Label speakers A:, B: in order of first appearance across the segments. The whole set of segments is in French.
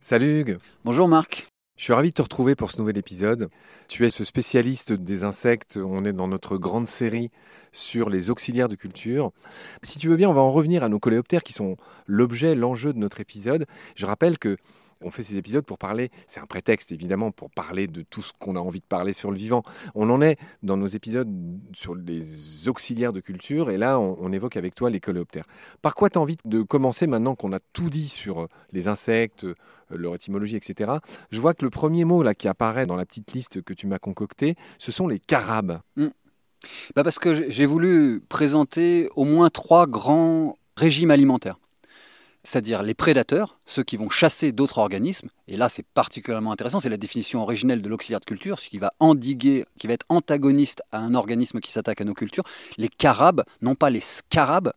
A: Salut Hugues.
B: Bonjour Marc.
A: Je suis ravi de te retrouver pour ce nouvel épisode. Tu es ce spécialiste des insectes. On est dans notre grande série sur les auxiliaires de culture. Si tu veux bien, on va en revenir à nos coléoptères qui sont l'objet, l'enjeu de notre épisode. Je rappelle que on fait ces épisodes pour parler, c'est un prétexte évidemment pour parler de tout ce qu'on a envie de parler sur le vivant. On en est dans nos épisodes sur les auxiliaires de culture et là on, évoque avec toi les coléoptères. Par quoi tu as envie de commencer maintenant qu'on a tout dit sur euh, les insectes, euh, leur étymologie, etc. Je vois que le premier mot là qui apparaît dans la petite liste que tu m'as concoctée, ce sont les carabes.
B: Hmm. Bah parce que j'ai voulu présenter au moins trois grands régimes alimentaires c'est-à-dire les prédateurs, ceux qui vont chasser d'autres organismes, et là c'est particulièrement intéressant, c'est la définition originelle de l'auxiliaire de culture, ce qui va endiguer, qui va être antagoniste à un organisme qui s'attaque à nos cultures, les carabes, non pas les scarabes,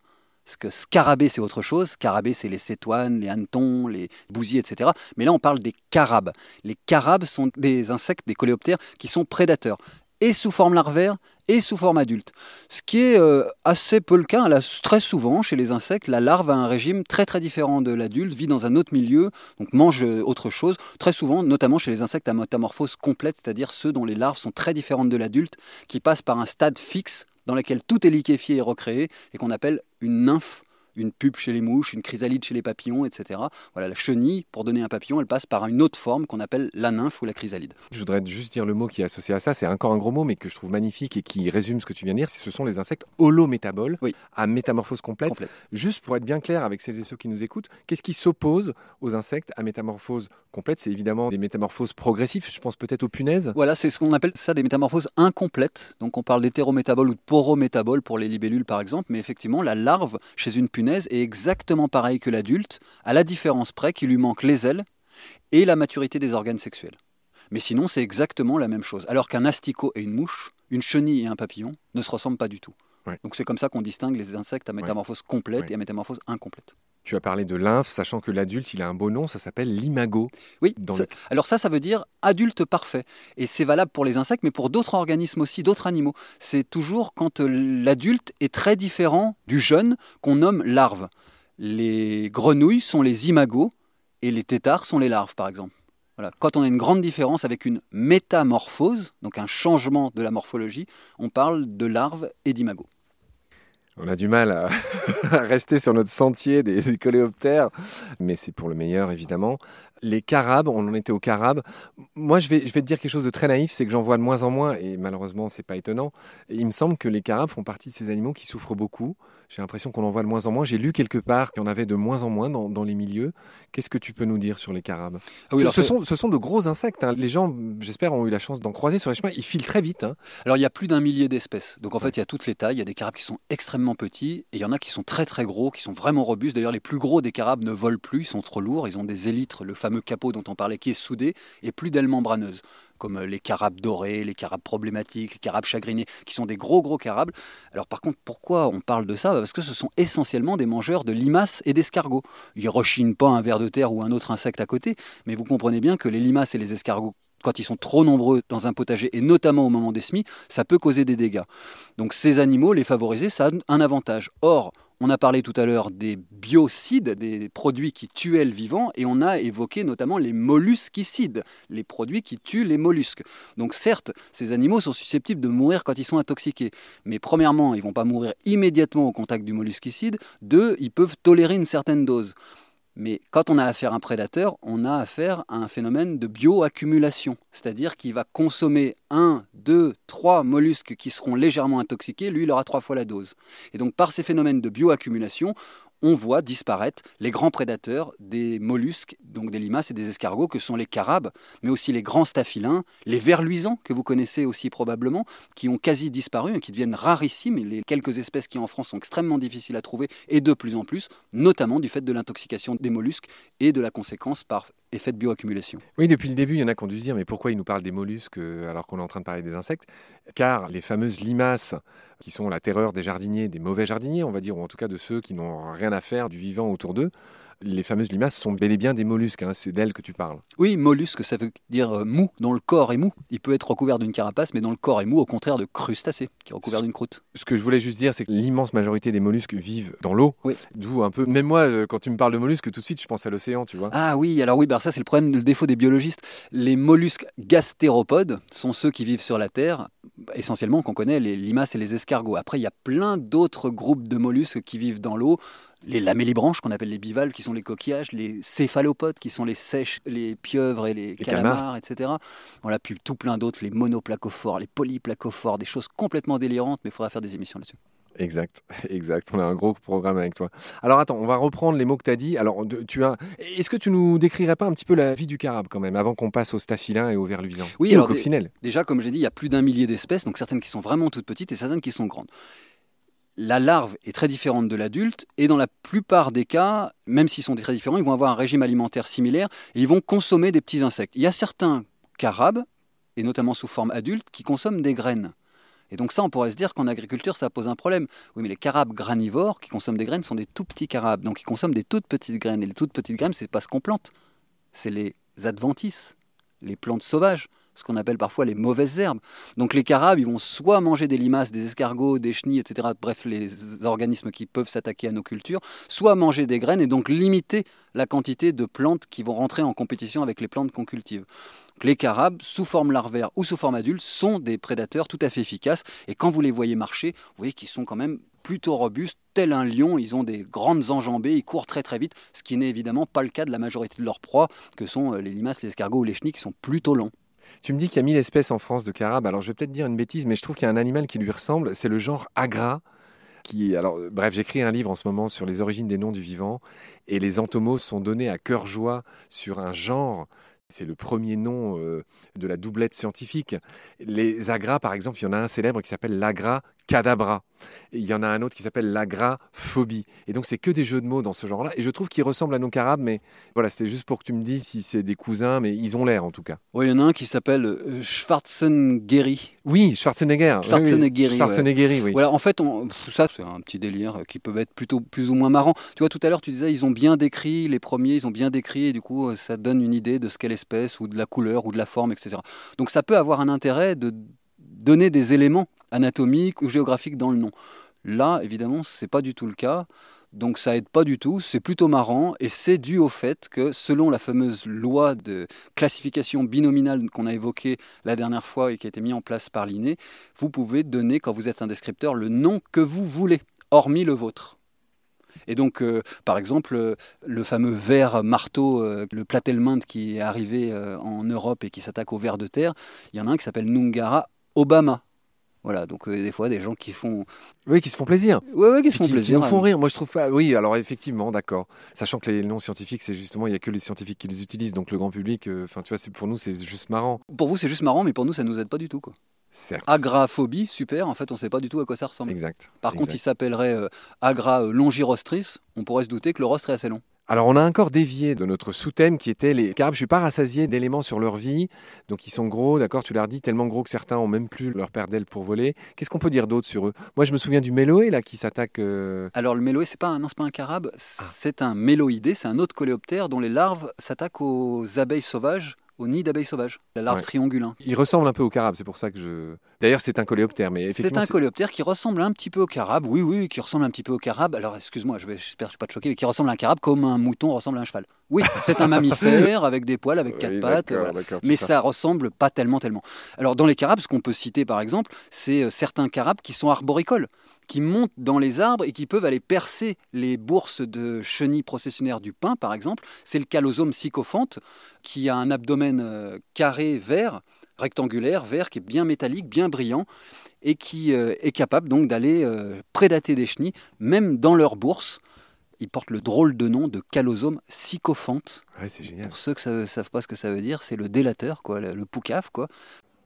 B: parce que scarabée c'est autre chose, scarabée c'est les cétoines, les hannetons, les bousiers, etc. Mais là on parle des carabes. Les carabes sont des insectes, des coléoptères qui sont prédateurs et sous forme larvaire et sous forme adulte. Ce qui est euh, assez peu le cas. Là, très souvent, chez les insectes, la larve a un régime très très différent de l'adulte, vit dans un autre milieu, donc mange euh, autre chose. Très souvent, notamment chez les insectes à métamorphose complète, c'est-à-dire ceux dont les larves sont très différentes de l'adulte, qui passent par un stade fixe dans lequel tout est liquéfié et recréé, et qu'on appelle une nymphe une pupe chez les mouches, une chrysalide chez les papillons, etc. Voilà, la chenille, pour donner un papillon, elle passe par une autre forme qu'on appelle la nymphe ou la chrysalide.
A: Je voudrais juste dire le mot qui est associé à ça, c'est encore un gros mot, mais que je trouve magnifique et qui résume ce que tu viens de dire, ce sont les insectes holométaboles, à métamorphose complète. Juste pour être bien clair avec celles et ceux qui nous écoutent, qu'est-ce qui s'oppose aux insectes à métamorphose complète? C'est évidemment des métamorphoses progressives, je pense peut-être aux punaises.
B: Voilà, c'est ce qu'on appelle ça des métamorphoses incomplètes. Donc on parle d'hétérométaboles ou de porométaboles pour les libellules par exemple, mais effectivement la larve chez une punaise est exactement pareil que l'adulte, à la différence près qu'il lui manque les ailes et la maturité des organes sexuels. Mais sinon, c'est exactement la même chose. Alors qu'un asticot et une mouche, une chenille et un papillon ne se ressemblent pas du tout. Donc c'est comme ça qu'on distingue les insectes à métamorphose complète et à métamorphose incomplète.
A: Tu as parlé de lymphe, sachant que l'adulte, il a un beau nom, ça s'appelle l'imago.
B: Oui, alors ça, ça veut dire adulte parfait. Et c'est valable pour les insectes, mais pour d'autres organismes aussi, d'autres animaux. C'est toujours quand euh, l'adulte est très différent du jeune qu'on nomme larve. Les grenouilles sont les imagos et les têtards sont les larves, par exemple. Voilà. Quand on a une grande différence avec une métamorphose, donc un changement de la morphologie, on parle de larve et d'imago.
A: On a du mal à, rester sur notre sentier des, coléoptères, mais c'est pour le meilleur évidemment. Les carabes, on en était aux carabes. Moi, je vais, je vais te dire quelque chose de très naïf, c'est que j'en vois de moins en moins, et malheureusement, c'est pas étonnant. il me semble que les carabes font partie de ces animaux qui souffrent beaucoup. J'ai l'impression qu'on en voit de moins en moins. J'ai lu quelque part qu'il y en avait de moins en moins dans, les milieux. Qu'est-ce que tu peux nous dire sur les carabes? Ah ce, sont, ce, sont, de gros insectes. Hein. Les gens, j'espère, ont eu la chance d'en croiser sur les chemins. Ils filent très vite. Hein.
B: Alors, il y a plus d'un millier d'espèces. Donc, en fait, il y a toutes les tailles. Il y a des carabes qui sont extrêmement petits et il y en a qui sont très, très gros, qui sont vraiment robustes. D'ailleurs, les plus gros des carabes ne volent plus. Ils sont trop lourds. Ils ont des élytres, le fameux capot dont on parlait, qui est soudé et plus d'ailes membraneuses comme euh, les carabes dorés, les carabes problématiques, les carabes chagrinés, qui sont des gros gros carabes. Alors par contre, pourquoi on parle de ça? Parce que ce sont essentiellement des mangeurs de limaces et d'escargots. Ils rechinent pas un ver de terre ou un autre insecte à côté, mais vous comprenez bien que les limaces et les escargots quand ils sont trop nombreux dans un potager, et notamment au moment des semis, ça peut causer des dégâts. Donc ces animaux, les favoriser, ça a un avantage. Or, on a parlé tout à l'heure des biocides, des produits qui tuaient le vivant, et on a évoqué notamment les mollusquicides, les produits qui tuent les mollusques. Donc certes, ces animaux sont susceptibles de mourir quand ils sont intoxiqués, mais premièrement, ils ne vont pas mourir immédiatement au contact du mollusquicide, deux, ils peuvent tolérer une certaine dose. Mais quand on a affaire à un prédateur, on a affaire à un phénomène de bioaccumulation, c'est-à-dire qu'il va consommer un, deux, trois mollusques qui seront légèrement intoxiqués, lui il aura trois fois la dose. Et donc par ces phénomènes de bioaccumulation, on voit disparaître les grands prédateurs des mollusques, donc des limaces et des escargots, que sont les carabes, mais aussi les grands staphylins, les vers luisants, que vous connaissez aussi probablement, qui ont quasi disparu et qui deviennent rarissimes. les quelques espèces qui en France sont extrêmement difficiles à trouver, et de plus en plus, notamment du fait de l'intoxication des mollusques et de la conséquence par effet de bioaccumulation.
A: Oui, depuis le début, il y en a qui ont dû se dire mais pourquoi ils nous parlent des mollusques euh, alors qu'on est en train de parler des insectes? Car les fameuses limaces, qui sont la terreur des jardiniers, des mauvais jardiniers, on va dire, ou en tout cas de ceux qui n'ont rien à faire du vivant autour d'eux, les fameuses limaces sont bel et bien des mollusques, hein, c'est d'elles que tu parles.
B: Oui, mollusque, ça veut dire euh, mou, dont le corps est mou. Il peut être recouvert d'une carapace, mais dont le corps est mou, au contraire de crustacés, qui est recouvert d'une croûte.
A: Ce que je voulais juste dire, c'est que l'immense majorité des mollusques vivent dans l'eau.
B: Oui.
A: D'où un peu, même moi, euh, quand tu me parles de mollusques, tout de suite, je pense à l'océan, tu vois.
B: Ah oui, alors oui, bah ça c'est le problème, le défaut des biologistes. Les mollusques gastéropodes sont ceux qui vivent sur la Terre, essentiellement qu'on connaît les limaces et les escargots. Après, il y a plein d'autres groupes de mollusques qui vivent dans l'eau. Les lamellibranches, qu'on appelle les bivalves, qui sont les coquillages, les céphalopodes, qui sont les sèches, les pieuvres et les, calamars,
A: calmars.
B: etc. Voilà, puis tout plein d'autres, les monoplacophores, les polyplacophores, des choses complètement délirantes, mais il faudra faire des émissions là-dessus.
A: Exact, exact. On a un gros programme avec toi. Alors attends, on va reprendre les mots que tu as dit. Alors, tu as. Est-ce que tu nous décrirais pas un petit peu la vie du carabe quand même, avant qu'on passe au staphylin et au verluisant
B: Oui,
A: et
B: alors, des-
A: coccinelle?
B: Déjà, comme j'ai dit, il y a plus d'un millier d'espèces, donc certaines qui sont vraiment toutes petites et certaines qui sont grandes. La larve est très différente de l'adulte et dans la plupart des cas, même s'ils sont très différents, ils vont avoir un régime alimentaire similaire et ils vont consommer des petits insectes. Il y a certains carabes, et notamment sous forme adulte, qui consomment des graines. Et donc ça, on pourrait se dire qu'en agriculture, ça pose un problème. Oui, mais les carabes granivores qui consomment des graines sont des tout petits carabes, donc ils consomment des toutes petites graines. Et les toutes petites graines, c'est pas ce qu'on plante, c'est les adventices, les plantes sauvages, ce qu'on appelle parfois les mauvaises herbes. Donc les carabes, ils vont soit manger des limaces, des escargots, des chenilles, etc., bref, les organismes qui peuvent s'attaquer à nos cultures, soit manger des graines et donc limiter la quantité de plantes qui vont rentrer en compétition avec les plantes qu'on cultive. Les carabes, sous forme larvaire ou sous forme adulte, sont des prédateurs tout à fait efficaces. Et quand vous les voyez marcher, vous voyez qu'ils sont quand même plutôt robustes, tel un lion, ils ont des grandes enjambées, ils courent très très vite, ce qui n'est évidemment pas le cas de la majorité de leurs proies, que sont euh, les limaces, les escargots ou les chenilles, qui sont plutôt lents.
A: Tu me dis qu'il y a 1000 espèces en France de carabes. Alors, je vais peut-être dire une bêtise, mais je trouve qu'il y a un animal qui lui ressemble. C'est le genre agra. Qui, alors, euh, bref, j'écris un livre en ce moment sur les origines des noms du vivant. Et les entomos sont donnés à cœur joie sur un genre. C'est le premier nom euh, de la doublette scientifique. Les agras, par exemple, il y en a un célèbre qui s'appelle l'agra cadabra. Il y en a un autre qui s'appelle l'agraphobie. Et donc, c'est que des jeux de mots dans ce genre-là. Et je trouve qu'ils ressemblent à nos carabes, mais voilà, c'était juste pour que tu me dises si c'est des cousins, mais ils ont l'air en tout cas.
B: Oui, il y en a un qui s'appelle euh, Schwarzenegger.
A: Oui, Schwarzenegger. Oui, oui.
B: Schwarzenegger, ouais.
A: Schwarzenegger, oui.
B: Voilà, en fait, on- ça, c'est un petit délire qui peut être plutôt plus ou moins marrant. Tu vois, tout à l'heure, tu disais, ils ont bien décrit, les premiers, ils ont bien décrit, et du coup, euh, ça donne une idée de ce qu'est l'espèce, ou de la couleur, ou de la forme, etc. Donc, ça peut avoir un intérêt de donner des éléments anatomiques ou géographiques dans le nom. Là, évidemment, c'est pas du tout le cas. Donc ça aide pas du tout, c'est plutôt marrant et c'est dû au fait que selon la fameuse loi de classification binominale qu'on a évoquée la dernière fois et qui a été mise en place par l'INE, vous pouvez donner quand vous êtes un descripteur le nom que vous voulez, hormis le vôtre. Et donc, euh, par exemple, euh, le fameux ver marteau, euh, le platelminthe qui est arrivé euh, en Europe et qui s'attaque au ver de terre, il y en a un qui s'appelle Nungara Obama. Voilà, donc euh, des fois, des gens qui font...
A: Oui, qui se font plaisir.
B: Ouais, ouais, qui se font
A: qui,
B: plaisir.
A: Qui nous font rire. Moi, je trouve pas. Oui, alors effectivement, d'accord. Sachant que les noms scientifiques, c'est justement, il y a que les scientifiques qui les utilisent, donc le grand public. euh, Enfin, tu vois, pour nous, c'est juste marrant.
B: Pour vous, c'est juste marrant, mais pour nous, ça nous aide pas du tout. Quoi.
A: Certes.
B: Agraphobie, super, en fait, on sait pas du tout à quoi ça ressemble.
A: Exact.
B: Par contre, il s'appellerait euh, Agra longirostris, on pourrait se douter que le rostre est assez long.
A: Alors, on a encore dévié de notre sous-thème qui était les carabes. Je suis pas rassasié d'éléments sur leur vie. Donc, ils sont gros, d'accord, tu l'as dit, tellement gros que certains ont même plus leur paire d'ailes pour voler. Qu'est-ce qu'on peut dire d'autre sur eux? Moi, je me souviens du méloé, là, qui s'attaque. euh,
B: Alors, le méloé, c'est pas un, non, pas un carabe, c'est un méloïdé, c'est un autre coléoptère dont les larves s'attaquent aux abeilles sauvages, aux nids d'abeilles sauvages, la larve
A: Ouais.
B: triongulin.
A: Il ressemble un peu au carabe, c'est pour ça que je. D'ailleurs, c'est un coléoptère, mais
B: C'est un coléoptère qui ressemble un petit peu au carabe, oui, oui, qui ressemble un petit peu au carabe. Alors, excuse-moi, je vais, j'espère que je vais pas te choquer, mais qui ressemble à un carabe comme un mouton ressemble à un cheval. Oui, c'est un mammifère avec des poils, avec quatre pattes. voilà. Mais
A: ça.
B: ça ressemble pas tellement, tellement. Alors, dans les carabes, ce qu'on peut citer par exemple, c'est euh, certains carabes qui sont arboricoles, qui montent dans les arbres et qui peuvent aller percer les bourses de chenilles processionnaires du pin, par exemple. C'est le calosome sycophante, qui a un abdomen euh, carré vert, rectangulaire, vert, qui est bien métallique, bien brillant, et qui euh, est capable donc d'aller euh, prédater des chenilles, même dans leur bourse. Il porte le drôle de nom de calosome sycophante.
A: Ouais, c'est génial.
B: Pour ceux qui ne savent pas ce que ça veut dire, c'est le délateur, quoi, le, le poucave, quoi.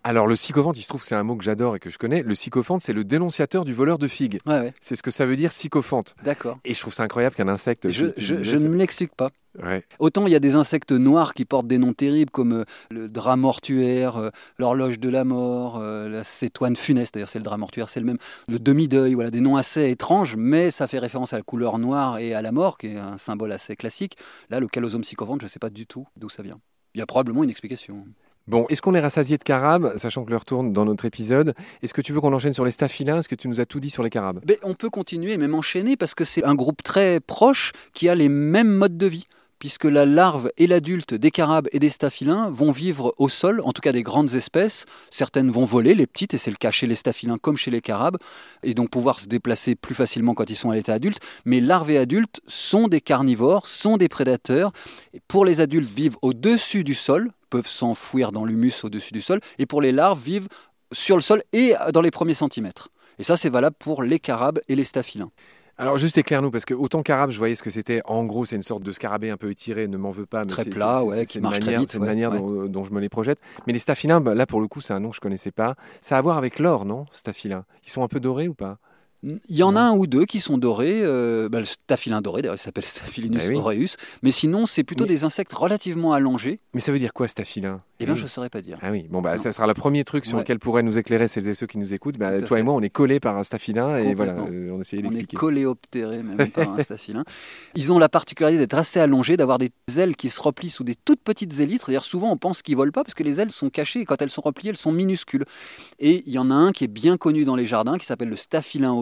A: Alors le sycophante, il se trouve que c'est un mot que j'adore et que je connais. Le sycophante, c'est le dénonciateur du voleur de figues.
B: Ouais, ouais,
A: C'est ce que ça veut dire sycophante.
B: d'accord.
A: Et je trouve ça incroyable qu'un insecte.
B: Je, ne me l'explique pas.
A: Ouais.
B: Autant il y a des insectes noirs qui portent des noms terribles comme euh, le drap mortuaire, euh, l'horloge de la mort, euh, la cétoine funeste, d'ailleurs c'est le drap mortuaire, c'est le même, le demi-deuil, voilà, des noms assez étranges, mais ça fait référence à la couleur noire et à la mort, qui est un symbole assez classique. Là, le calosome sycophante, je ne sais pas du tout d'où ça vient. Il y a probablement une explication.
A: Bon, est-ce qu'on est rassasié de carabes, sachant que l'heure tourne dans notre épisode? Est-ce que tu veux qu'on enchaîne sur les staphylins Est-ce que tu nous as tout dit sur les carabes?
B: Mais on peut continuer, même enchaîner, parce que c'est un groupe très proche qui a les mêmes modes de vie. Puisque la larve et l'adulte des carabes et des staphylins vont vivre au sol, en tout cas des grandes espèces. Certaines vont voler, les petites, et c'est le cas chez les staphylins comme chez les carabes, et donc pouvoir se déplacer plus facilement quand ils sont à l'état adulte. Mais larves et adultes sont des carnivores, sont des prédateurs. Pour les adultes, vivent au-dessus du sol, peuvent s'enfouir dans l'humus au-dessus du sol, et pour les larves, vivent sur le sol et dans les premiers centimètres. Et ça, c'est valable pour les carabes et les staphylins.
A: Alors juste éclaire-nous, parce que autant carabe, je voyais ce que c'était. En gros, c'est une sorte de scarabée un peu étiré, ne m'en veux pas. Mais
B: Très plat, ouais,
A: c'est-
B: qui marche très
A: manière-
B: vite,
A: C'est une
B: ouais,
A: manière
B: ouais.
A: Dont, dont je me les projette. Mais les staphylins, bah, là pour le coup, c'est un nom que je connaissais pas. Ça a à voir avec l'or, non Staphylins. Ils sont un peu dorés ou pas?
B: Il y en a un ou deux qui sont dorés, euh, bah, le staphylin doré, d'ailleurs il s'appelle Staphylinus
A: Eh oui.
B: aureus, mais sinon c'est plutôt
A: Mais-
B: des insectes relativement allongés,
A: Mais ça veut dire quoi, staphylin
B: et bien
A: Oui.
B: je ne saurais pas dire.
A: Ah oui, bon bah
B: Non.
A: ça sera le premier truc sur
B: Ouais.
A: lequel pourraient nous écairer celles et ceux qui nous écoutent. Bah, toi et moi, on est collés par un staphylin et voilà, euh, on essayait
B: On est
A: d'expliquer.
B: coléoptérés même par un staphylin. Ils ont la particularité d'être assez allongés, d'avoir des ailes qui se replient sous des toutes petites élytres. D'ailleurs, souvent on pense qu'ils volent pas parce que les ailes sont cachées et quand elles sont repliées, elles sont minuscules. Et il y en a un qui est bien connu dans les jardins qui s'appelle le staphylin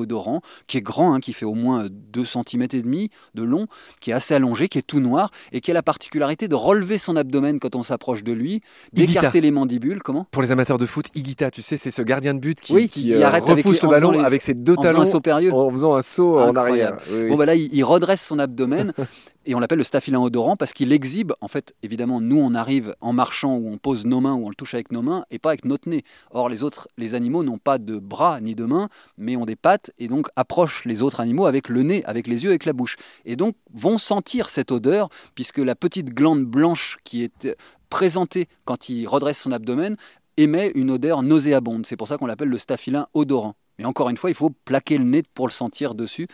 B: qui est grand, hein, qui fait au moins 2 cm et demi de long, qui est assez allongé, qui est tout noir et qui a la particularité de relever son abdomen quand on s'approche de lui, d'écarter les mandibules. Comment?
A: Pour les amateurs de foot, Igita, tu sais, c'est ce gardien de but qui,
B: Oui,
A: qui,
B: qui
A: euh,
B: arrête avec
A: repousse
B: les-
A: le ballon
B: les-
A: avec ses deux
B: En faisant
A: talons
B: un saut périlleux.
A: en faisant un saut en arrière. Oui, oui.
B: Bon, bah là, il, il redresse son abdomen et on l'appelle le staphylin odorant parce qu'il exhibe, en fait, évidemment, nous, on arrive en marchant où on pose nos mains, où on le touche avec nos mains et pas avec notre nez. Or, les autres, les animaux n'ont pas de bras ni de mains, mais ont des pattes et donc approchent les autres animaux avec le nez, avec les yeux, avec la bouche. Et donc, vont sentir cette odeur puisque la petite glande blanche qui est euh, présentée quand il redresse son abdomen émet une odeur nauséabonde. C'est pour ça qu'on l'appelle le staphylin odorant. Mais encore une fois, il faut plaquer le nez pour le sentir dessus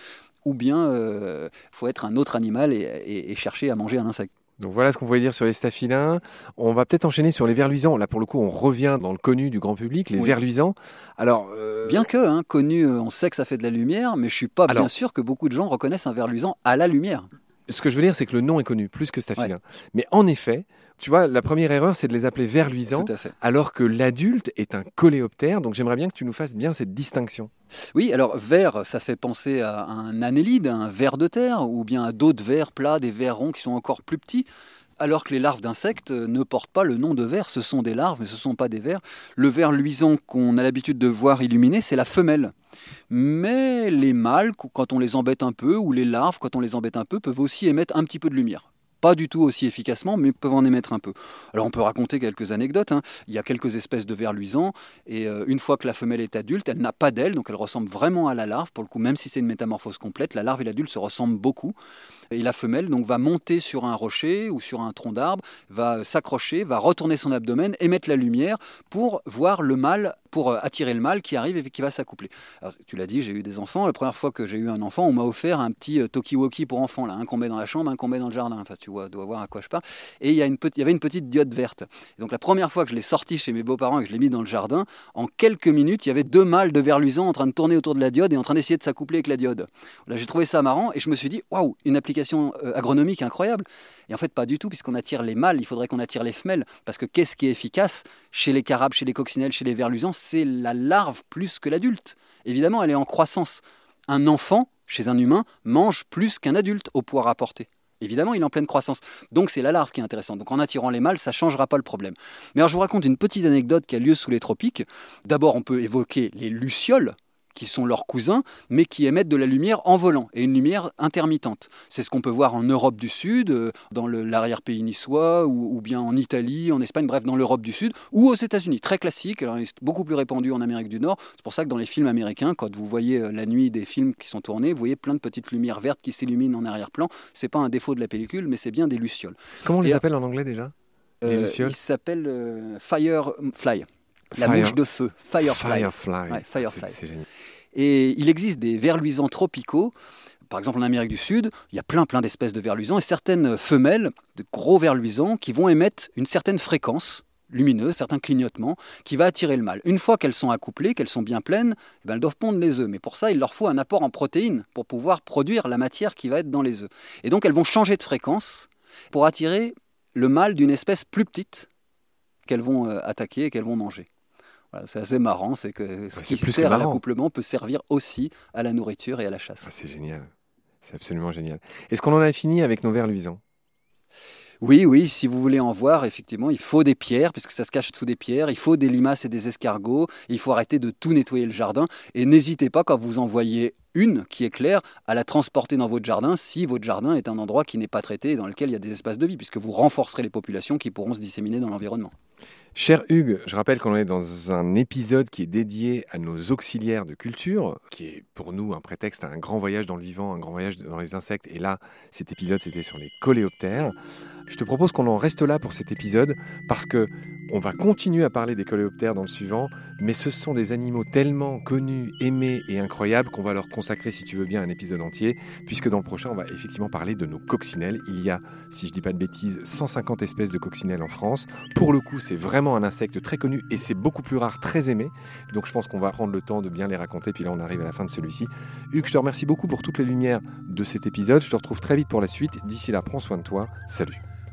B: ou bien il faut être un autre animal et, et- et chercher à manger un insecte.
A: Donc voilà ce qu'on pouvait dire sur les staphylins. On va peut-être enchaîner sur les vers luisants. Là, pour le coup, on revient dans le connu du grand public, les
B: Oui.
A: vers luisants. Alors, euh,
B: Bien que, hein, connu, euh, on sait que ça fait de la lumière, mais je suis pas
A: Alors-
B: bien sûr que beaucoup de gens reconnaissent un ver luisant à la lumière.
A: Ce que je veux dire, c'est que le nom est connu plus que staphylin. Mais en effet, tu vois, la première erreur, c'est de les appeler vers luisants,
B: Tout à fait.
A: alors que l'adulte est un coléoptère. Donc j'aimerais bien que tu nous fasses bien cette distinction.
B: Oui, alors ver, ça fait penser à un annélide, un ver de terre, ou bien à d'autres vers plats, des vers ronds qui sont encore plus petits. Alors que les larves d'insectes euh, ne portent pas le nom de ver, ce sont des larves, mais ce ne sont pas des vers. Le ver luisant qu'on a l'habitude de voir illuminé, c'est la femelle. Mais les mâles, qu- quand on les embête un peu, ou les larves, quand on les embête un peu, peuvent aussi émettre un petit peu de lumière. Pas du tout aussi efficacement, mais peuvent en émettre un peu. Alors on peut raconter quelques anecdotes. hein. Il y a quelques espèces de vers luisants, et euh, une fois que la femelle est adulte, elle n'a pas d'ailes, donc elle ressemble vraiment à la larve. Pour le coup, même si c'est une métamorphose complète, la larve et l'adulte se ressemblent beaucoup. Et la femelle donc va monter sur un rocher ou sur un tronc d'arbre, va s'accrocher, va retourner son abdomen, émettre la lumière pour voir le mâle, pour euh, attirer le mâle qui arrive et qui va s'accoupler. Tu l'as dit, j'ai eu des enfants. La première fois que j'ai eu un enfant, on m'a offert un petit euh, talkie-walkie pour enfants, là, un qu'on met dans la chambre, un qu'on met dans le jardin. Enfin, tu dois voir à quoi je parle. Et il y, avait une petite diode verte. Et donc la première fois que je l'ai sorti chez mes beaux-parents et que je l'ai mis dans le jardin, en quelques minutes, il y avait deux mâles de vers luisants en train de tourner autour de la diode et en train d'essayer de s'accoupler avec la diode. Là, j'ai trouvé ça marrant et je me suis dit, waouh, une application euh, agronomique incroyable. Et en fait, pas du tout, puisqu'on attire les mâles, il faudrait qu'on attire les femelles. Parce que qu'est-ce qui est efficace chez les carabes, chez les coccinelles, chez les vers luisants C'est la larve plus que l'adulte. Évidemment, elle est en croissance. Un enfant, chez un humain, mange plus qu'un adulte au poids rapporté. Évidemment, il est en pleine croissance. Donc c'est la larve qui est intéressante. Donc en attirant les mâles, ça ne changera pas le problème. Mais alors je vous raconte une petite anecdote qui a lieu sous les tropiques. D'abord, on peut évoquer les lucioles qui sont leurs cousins, mais qui émettent de la lumière en volant, et une lumière intermittente. C'est ce qu'on peut voir en Europe du Sud, euh, dans l'arrière-pays niçois, ou, ou bien en Italie, en Espagne, bref, dans l'Europe du Sud, ou aux États-Unis. Très classique, alors il est beaucoup plus répandu en Amérique du Nord. C'est pour ça que dans les films américains, quand vous voyez euh, la nuit des films qui sont tournés, vous voyez plein de petites lumières vertes qui s'illuminent en arrière-plan. C'est pas un défaut de la pellicule, mais c'est bien des lucioles.
A: Comment on les
B: Et-
A: appelle en anglais déjà? Les
B: Euh,
A: lucioles?
B: il s'appelle euh, Firefly. La
A: Fire-
B: mouche de feu, Firefly.
A: Firefly.
B: Ouais, Firefly.
A: C'est- C'est génial.
B: Et il existe des vers luisants tropicaux. Par exemple, en Amérique du Sud, il y a plein plein d'espèces de vers luisants et certaines femelles de gros vers luisants qui vont émettre une certaine fréquence lumineuse, certains clignotements, qui va attirer le mâle. Une fois qu'elles sont accouplées, qu'elles sont bien pleines, eh ben, elles doivent pondre les œufs. Mais pour ça, il leur faut un apport en protéines pour pouvoir produire la matière qui va être dans les œufs. Et donc, elles vont changer de fréquence pour attirer le mâle d'une espèce plus petite qu'elles vont euh, attaquer et qu'elles vont manger. Voilà, c'est assez marrant, c'est que ce qui sert à l'accouplement peut servir aussi à la nourriture et à la chasse.
A: Ah, c'est génial. C'est absolument génial. Est-ce qu'on en a fini avec nos vers luisants?
B: Oui, oui, si vous voulez en voir, effectivement, il faut des pierres, puisque ça se cache sous des pierres, il faut des limaces et des escargots, il faut arrêter de tout nettoyer le jardin, et n'hésitez pas, quand vous en voyez une qui est claire, à la transporter dans votre jardin, si votre jardin est un endroit qui n'est pas traité et dans lequel il y a des espaces de vie, puisque vous renforcerez les populations qui pourront se disséminer dans l'environnement.
A: Cher Hugues, je rappelle qu'on est dans un épisode qui est dédié à nos auxiliaires de culture, qui est pour nous un prétexte à un grand voyage dans le vivant, un grand voyage dans les insectes. Et là, cet épisode, c'était sur les coléoptères. Je te propose qu'on en reste là pour cet épisode, parce que on va continuer à parler des coléoptères dans le suivant, mais ce sont des animaux tellement connus, aimés et incroyables qu'on va leur consacrer, si tu veux bien, un épisode entier, puisque dans le prochain, on va effectivement parler de nos coccinelles. Il y a, si je dis pas de bêtises, 150 espèces de coccinelles en France. Pour le coup, c'est vraiment un insecte très connu et c'est beaucoup plus rare, très aimé. Donc je pense qu'on va prendre le temps de bien les raconter. Puis là, on arrive à la fin de celui-ci. Hugues, je te remercie beaucoup pour toutes les lumières de cet épisode. Je te retrouve très vite pour la suite. D'ici là, prends soin de toi. Salut.